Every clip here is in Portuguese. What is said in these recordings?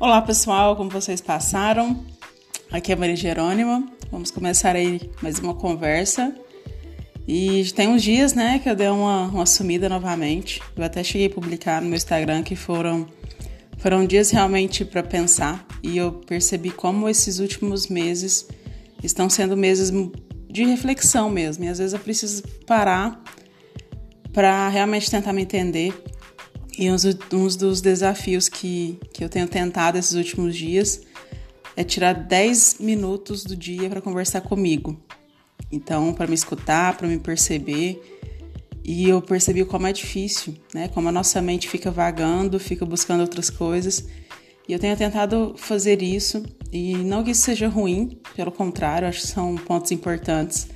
Olá pessoal, como vocês passaram? Aqui é Maria Jerônima. Vamos começar aí mais uma conversa. E tem uns dias, né, que eu dei uma, uma sumida novamente. Eu até cheguei a publicar no meu Instagram que foram foram dias realmente para pensar e eu percebi como esses últimos meses estão sendo meses de reflexão mesmo. E às vezes eu preciso parar para realmente tentar me entender. E uns, uns dos desafios que, que eu tenho tentado esses últimos dias é tirar 10 minutos do dia para conversar comigo. Então, para me escutar, para me perceber. E eu percebi como é difícil, né? Como a nossa mente fica vagando, fica buscando outras coisas. E eu tenho tentado fazer isso, e não que isso seja ruim, pelo contrário, acho que são pontos importantes.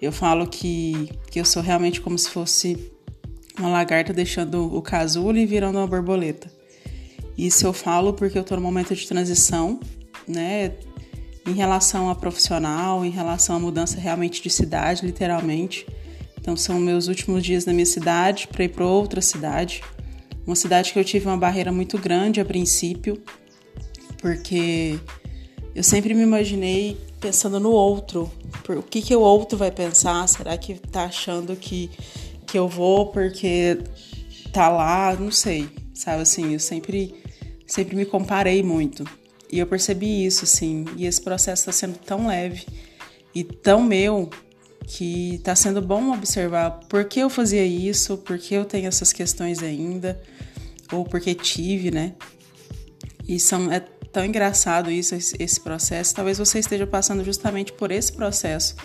Eu falo que, que eu sou realmente como se fosse uma lagarta deixando o casulo e virando uma borboleta. Isso eu falo porque eu estou no momento de transição, né? Em relação a profissional, em relação à mudança realmente de cidade, literalmente. Então são meus últimos dias na minha cidade para ir para outra cidade. Uma cidade que eu tive uma barreira muito grande a princípio, porque eu sempre me imaginei pensando no outro. O que, que o outro vai pensar? Será que tá achando que, que eu vou porque tá lá? Não sei, sabe assim, eu sempre, sempre me comparei muito. E eu percebi isso, assim, e esse processo está sendo tão leve e tão meu que está sendo bom observar por que eu fazia isso, por que eu tenho essas questões ainda, ou porque tive, né? E são, é tão engraçado isso, esse processo. Talvez você esteja passando justamente por esse processo,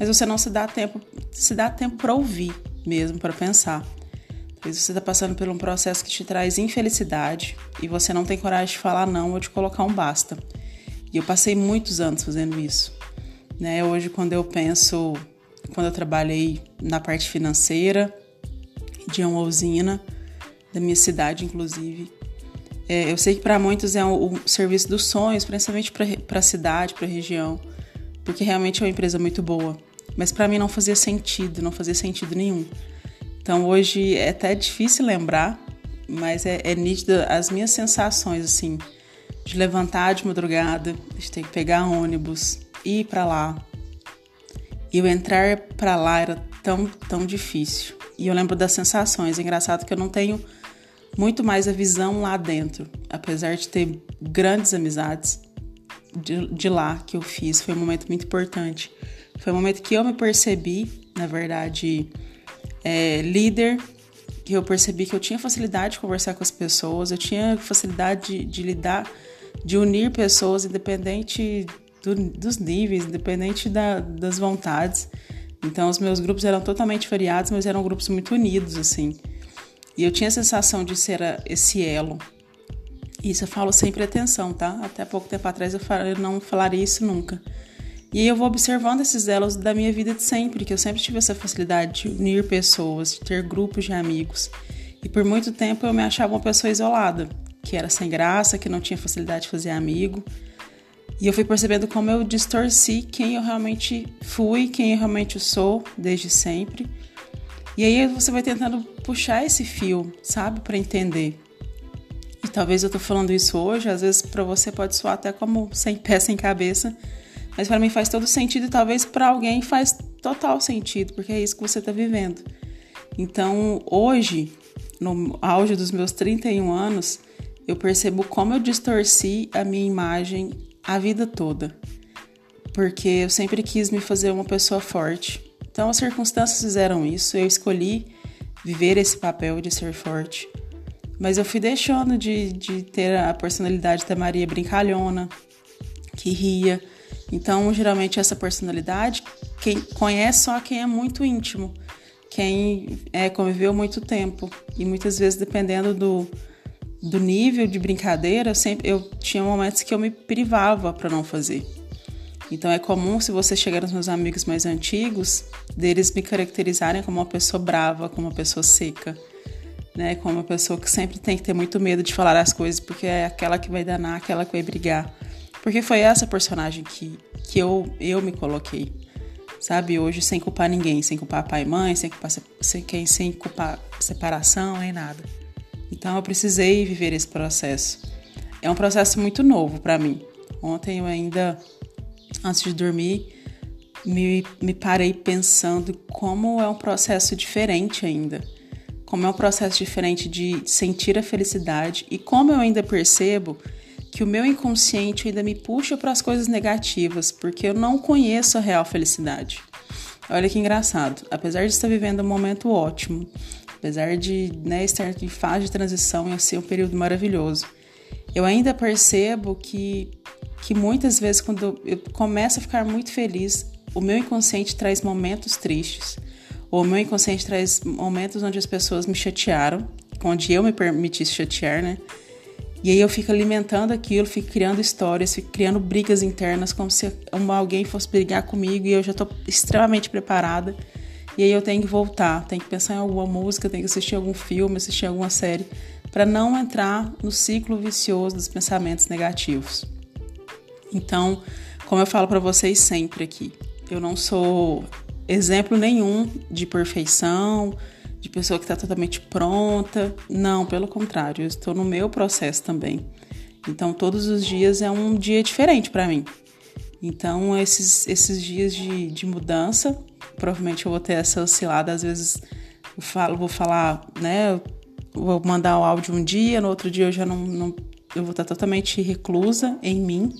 mas você não se dá tempo, se dá tempo para ouvir mesmo, para pensar. Talvez você está passando por um processo que te traz infelicidade e você não tem coragem de falar não ou de colocar um basta. E eu passei muitos anos fazendo isso. Né? Hoje, quando eu penso, quando eu trabalhei na parte financeira de uma usina, da minha cidade, inclusive, é, eu sei que para muitos é o, serviço dos sonhos, principalmente para a cidade, para a região, porque realmente é uma empresa muito boa. Mas para mim não fazia sentido, não fazia sentido nenhum. Então hoje é até difícil lembrar, mas é, é nítido as minhas sensações, assim, de levantar de madrugada, de ter que pegar ônibus, ir para lá. E eu entrar para lá era tão, tão difícil. E eu lembro das sensações. É engraçado que eu não tenho muito mais a visão lá dentro, apesar de ter grandes amizades de, de lá que eu fiz. Foi um momento muito importante. Foi um momento que eu me percebi, na verdade, é, líder, que eu percebi que eu tinha facilidade de conversar com as pessoas, eu tinha facilidade de, de lidar, de unir pessoas, independente do, dos níveis, independente da, das vontades. Então, os meus grupos eram totalmente variados, mas eram grupos muito unidos, assim. E eu tinha a sensação de ser esse elo. Isso eu falo sem pretensão, tá? Até pouco tempo atrás eu não falaria isso nunca. E eu vou observando esses elos da minha vida de sempre, que eu sempre tive essa facilidade de unir pessoas, de ter grupos de amigos. E por muito tempo eu me achava uma pessoa isolada, que era sem graça, que não tinha facilidade de fazer amigo. E eu fui percebendo como eu distorci quem eu realmente fui, quem eu realmente sou desde sempre. E aí você vai tentando puxar esse fio, sabe, para entender. E talvez eu tô falando isso hoje, às vezes para você pode soar até como sem pé, sem cabeça, mas para mim faz todo sentido e talvez para alguém faz total sentido, porque é isso que você tá vivendo. Então, hoje, no auge dos meus 31 anos, eu percebo como eu distorci a minha imagem a vida toda, porque eu sempre quis me fazer uma pessoa forte. Então as circunstâncias fizeram isso, eu escolhi viver esse papel de ser forte. Mas eu fui deixando de, de ter a personalidade da Maria brincalhona, que ria. Então, geralmente, essa personalidade, quem conhece só quem é muito íntimo, quem é, conviveu muito tempo. E muitas vezes, dependendo do, do nível de brincadeira, eu sempre eu tinha momentos que eu me privava para não fazer. Então é comum se você chegar nos meus amigos mais antigos, deles me caracterizarem como uma pessoa brava, como uma pessoa seca, né? Como uma pessoa que sempre tem que ter muito medo de falar as coisas, porque é aquela que vai danar, aquela que vai brigar. Porque foi essa personagem que, que eu, eu me coloquei. Sabe, hoje sem culpar ninguém, sem culpar pai e mãe, sem culpar, sem, sem culpar separação, nem nada. Então eu precisei viver esse processo. é um processo muito novo para mim. Ontem eu ainda, antes de dormir, me, me parei pensando como é um processo diferente ainda. Como é um processo diferente de sentir a felicidade e como eu ainda percebo que o meu inconsciente ainda me puxa para as coisas negativas, porque eu não conheço a real felicidade. Olha que engraçado. Apesar de estar vivendo um momento ótimo, apesar de né, estar em fase de transição e ser um período maravilhoso, eu ainda percebo que, que muitas vezes, quando eu começo a ficar muito feliz, o meu inconsciente traz momentos tristes. Ou o meu inconsciente traz momentos onde as pessoas me chatearam, onde eu me permiti chatear, né? E aí eu fico alimentando aquilo, fico criando histórias, fico criando brigas internas, como se alguém fosse brigar comigo e eu já estou extremamente preparada. E aí eu tenho que voltar, tenho que pensar em alguma música, tenho que assistir algum filme, assistir alguma série, para não entrar no ciclo vicioso dos pensamentos negativos. Então, como eu falo para vocês sempre aqui, eu não sou exemplo nenhum de perfeição, de pessoa que está totalmente pronta. Não, pelo contrário, eu estou no meu processo também. Então, todos os dias é um dia diferente para mim. Então, esses, esses dias de, de mudança, provavelmente eu vou ter essa oscilada. Às vezes, eu falo, vou falar, né? Vou mandar o áudio um dia, no outro dia eu já não, não eu vou estar totalmente reclusa em mim.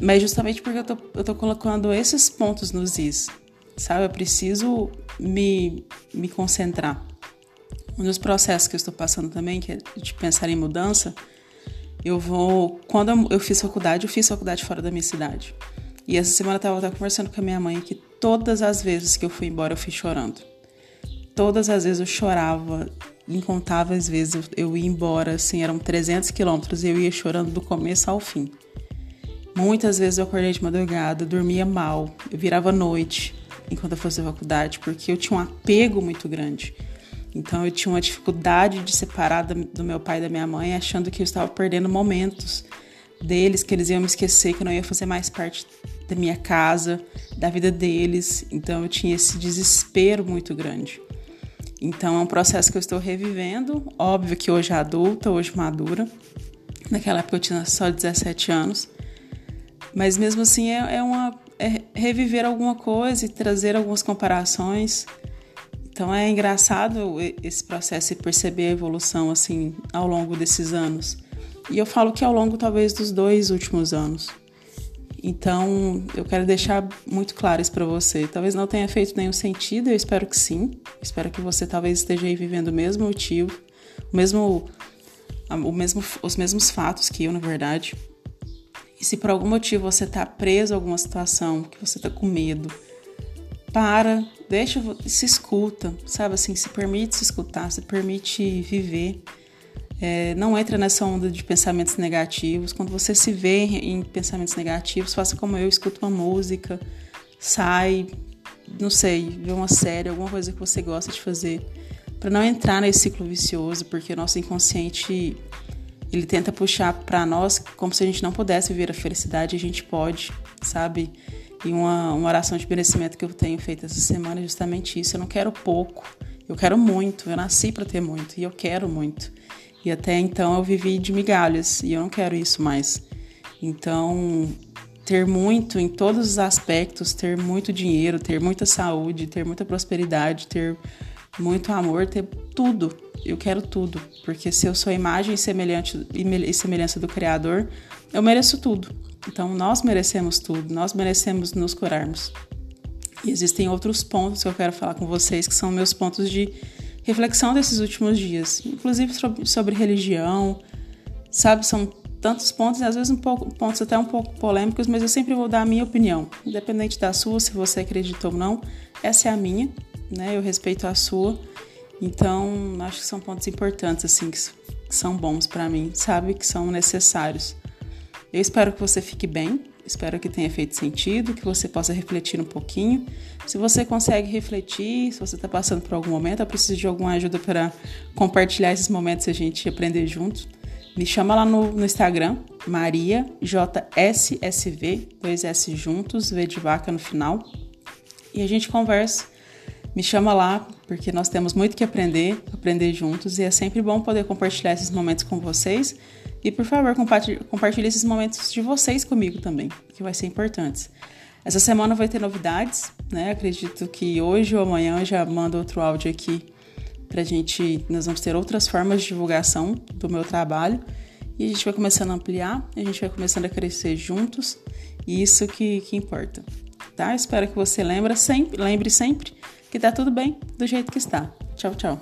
Mas justamente porque eu tô, eu tô colocando esses pontos nos is, sabe? Eu preciso me, me concentrar. Um dos processos que eu estou passando também, que é de pensar em mudança, eu vou. Quando eu fiz faculdade, eu fiz faculdade fora da minha cidade. E essa semana eu estava conversando com a minha mãe que todas as vezes que eu fui embora eu fui chorando. Todas as vezes eu chorava, incontáveis vezes eu, eu ia embora, assim, eram 300 quilômetros e eu ia chorando do começo ao fim. Muitas vezes eu acordei de madrugada, dormia mal, eu virava noite enquanto eu fazia faculdade, porque eu tinha um apego muito grande. Então eu tinha uma dificuldade de separar do meu pai e da minha mãe, achando que eu estava perdendo momentos deles, que eles iam me esquecer, que eu não ia fazer mais parte da minha casa, da vida deles. Então eu tinha esse desespero muito grande. Então é um processo que eu estou revivendo, óbvio que hoje é adulta, hoje madura. Naquela época eu tinha só 17 anos. Mas mesmo assim é, é uma reviver alguma coisa e trazer algumas comparações. Então é engraçado esse processo e perceber a evolução assim ao longo desses anos. E eu falo que ao longo talvez dos dois últimos anos. Então eu quero deixar muito claro isso para você. Talvez não tenha feito nenhum sentido, eu espero que sim. espero que você talvez esteja aí vivendo o mesmo motivo, o mesmo, o mesmo, os mesmos fatos que eu, na verdade. E se por algum motivo você está preso a alguma situação, que você está com medo, para, deixa, se escuta, sabe assim, se permite se escutar, se permite viver. É, não entra nessa onda de pensamentos negativos. Quando você se vê em pensamentos negativos, faça como eu, escuta uma música, sai, não sei, vê uma série, alguma coisa que você gosta de fazer, para não entrar nesse ciclo vicioso, porque o nosso inconsciente ele tenta puxar para nós como se a gente não pudesse viver a felicidade, a gente pode, sabe? E uma, uma oração de merecimento que eu tenho feito essa semana é justamente isso. Eu não quero pouco, eu quero muito. Eu nasci para ter muito e eu quero muito. E até então eu vivi de migalhas e eu não quero isso mais. Então, ter muito em todos os aspectos, ter muito dinheiro, ter muita saúde, ter muita prosperidade, ter muito amor, ter tudo. Eu quero tudo, porque se eu sou imagem e, semelhante, e semelhança do Criador, eu mereço tudo. Então nós merecemos tudo, nós merecemos nos curarmos. E existem outros pontos que eu quero falar com vocês, que são meus pontos de reflexão desses últimos dias, inclusive sobre, sobre religião, sabe? São tantos pontos, e às vezes um pouco, pontos até um pouco polêmicos, mas eu sempre vou dar a minha opinião, independente da sua, se você acredita ou não, essa é a minha né? Eu respeito a sua. Então, acho que são pontos importantes, assim, que, são bons para mim, sabe? Que são necessários. Eu espero que você fique bem, espero que tenha feito sentido, que você possa refletir um pouquinho. Se você consegue refletir, se você está passando por algum momento, eu preciso de alguma ajuda para compartilhar esses momentos e a gente aprender juntos. Me chama lá no, no Instagram, Maria dois S juntos, V de vaca no final. E a gente conversa me chama lá, porque nós temos muito que aprender, aprender juntos, e é sempre bom poder compartilhar esses momentos com vocês E por favor, compartilhe, esses momentos de vocês comigo também, que vai ser importante. Essa semana vai ter novidades, né? Acredito que hoje ou amanhã eu já mando outro áudio aqui pra gente. Nós vamos ter outras formas de divulgação do meu trabalho e a gente vai começando a ampliar, a gente vai começando a crescer juntos e isso que, que importa, tá? Espero que você lembre sempre, lembre sempre que tá tudo bem do jeito que está. Tchau, tchau.